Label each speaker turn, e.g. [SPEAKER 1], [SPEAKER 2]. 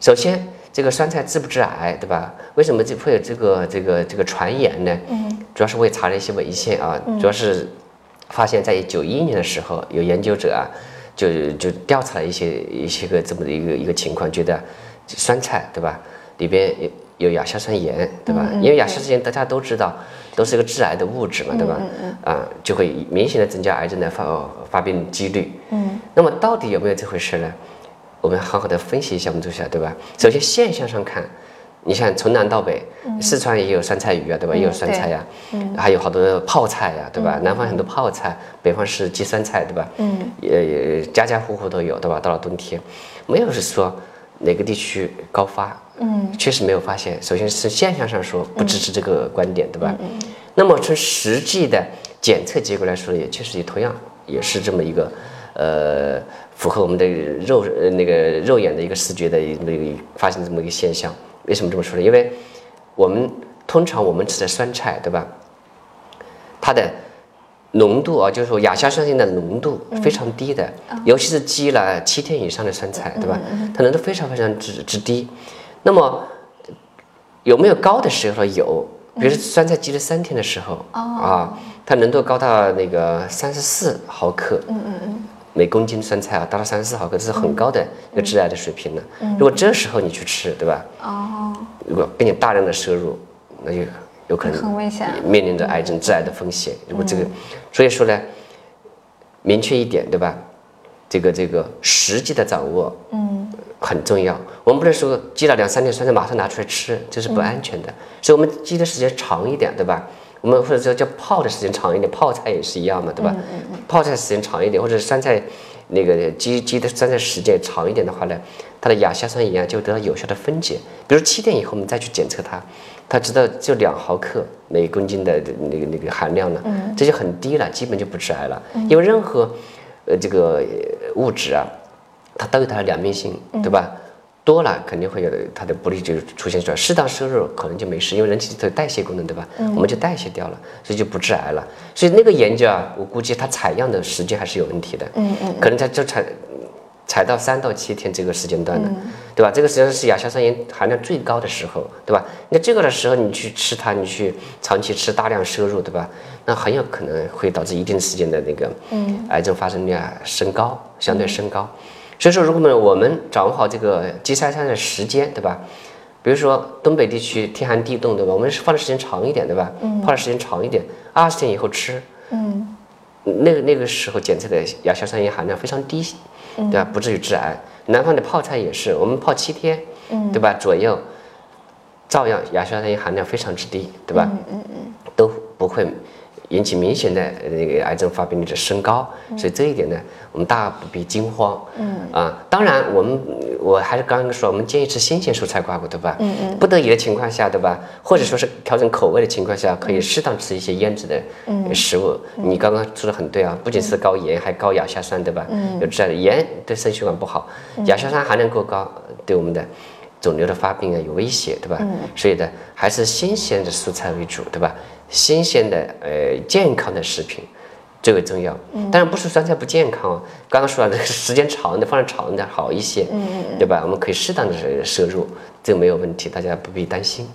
[SPEAKER 1] 首先，这个酸菜致不致癌，对吧？为什么这会有这个这个这个传言呢？嗯，主要是我也查了一些文献啊，主要是发现在九一年的时候，有研究者啊，就就调查了一些一些个这么的一个一个情况，觉得酸菜对吧，里边有有亚硝酸盐，对吧？因为亚硝酸盐大家都知道，都是一个致癌的物质嘛，对吧？啊，就会明显的增加癌症的发发病几率。嗯，那么到底有没有这回事呢？我们好好的分析一下，我们做下对吧？首先现象上看，你像从南到北，四川也有酸菜鱼啊，对吧？也有酸菜呀，还有好多泡菜呀，对吧？南方很多泡菜，北方是鸡酸菜，对吧？嗯，也家家户户都有，对吧？到了冬天，没有是说哪个地区高发，嗯，确实没有发现。首先是现象上说不支持这个观点，对吧？那么从实际的检测结果来说，也确实也同样也是这么一个，呃。符合我们的肉呃那个肉眼的一个视觉的那个发现这么一个现象，为什么这么说呢？因为我们通常我们吃的酸菜，对吧？它的浓度啊，就是说亚硝酸盐的浓度非常低的，尤其是积了七天以上的酸菜，对吧？它浓度非常非常之之低。那么有没有高的时候？有，比如酸菜积了三天的时候啊，它浓度高到那个三十四毫克。嗯嗯嗯。每公斤酸菜啊，达到三十四毫克，这是很高的一个致癌的水平了。如果这时候你去吃，对吧？哦。如果并且大量的摄入，那就有可能
[SPEAKER 2] 很危险，
[SPEAKER 1] 面临着癌症致癌的风险。如果这个，所以说呢，明确一点，对吧？这个这个实际的掌握，嗯，很重要。我们不能说积了两三天酸菜马上拿出来吃，这是不安全的。所以我们积的时间长一点，对吧？我们或者说叫泡的时间长一点，泡菜也是一样嘛，对吧？泡菜时间长一点，或者酸菜那个积积的酸菜时间长一点的话呢，它的亚硝酸盐就得到有效的分解。比如七天以后我们再去检测它，它知道就两毫克每公斤的那个那个含量了，这就很低了，基本就不致癌了。因为任何呃这个物质啊，它都有它的两面性，对吧？多了肯定会有它的不利就出现出来，适当摄入可能就没事，因为人体的代谢功能对吧？我们就代谢掉了，所以就不致癌了。所以那个研究啊，我估计它采样的时间还是有问题的，嗯嗯，可能它就采采到三到七天这个时间段的，对吧？这个实际上是亚硝酸盐含量最高的时候，对吧？那这个的时候你去吃它，你去长期吃大量摄入，对吧？那很有可能会导致一定时间的那个癌症发生率啊升高，相对升高。所以说，如果呢，我们掌握好这个积三餐的时间，对吧？比如说东北地区天寒地冻，对吧？我们是放的时间长一点，对吧？嗯。放的时间长一点，二十天以后吃。嗯。那个那个时候检测的亚硝酸盐含量非常低，对吧？不至于致癌。南方的泡菜也是，我们泡七天，嗯，对吧？左右，照样亚硝酸盐含量非常之低，对吧？嗯嗯嗯。都不会。引起明显的那个癌症发病率的升高，所以这一点呢，我们大不必惊慌。嗯啊，当然我们我还是刚刚说，我们建议吃新鲜蔬菜瓜果，对吧？嗯嗯。不得已的情况下，对吧？或者说是调整口味的情况下，可以适当吃一些腌制的食物。你刚刚说的很对啊，不仅是高盐，还高亚硝酸，对吧？嗯。有这样的盐对肾血管不好，亚硝酸含量过高对我们的肿瘤的发病啊有威胁，对吧？嗯。所以呢，还是新鲜的蔬菜为主，对吧？新鲜的呃健康的食品最为重要，当然不是酸菜不健康哦。刚刚说了，这个时间长的放的长的好一些，对吧？我们可以适当的摄入，这个没有问题，大家不必担心。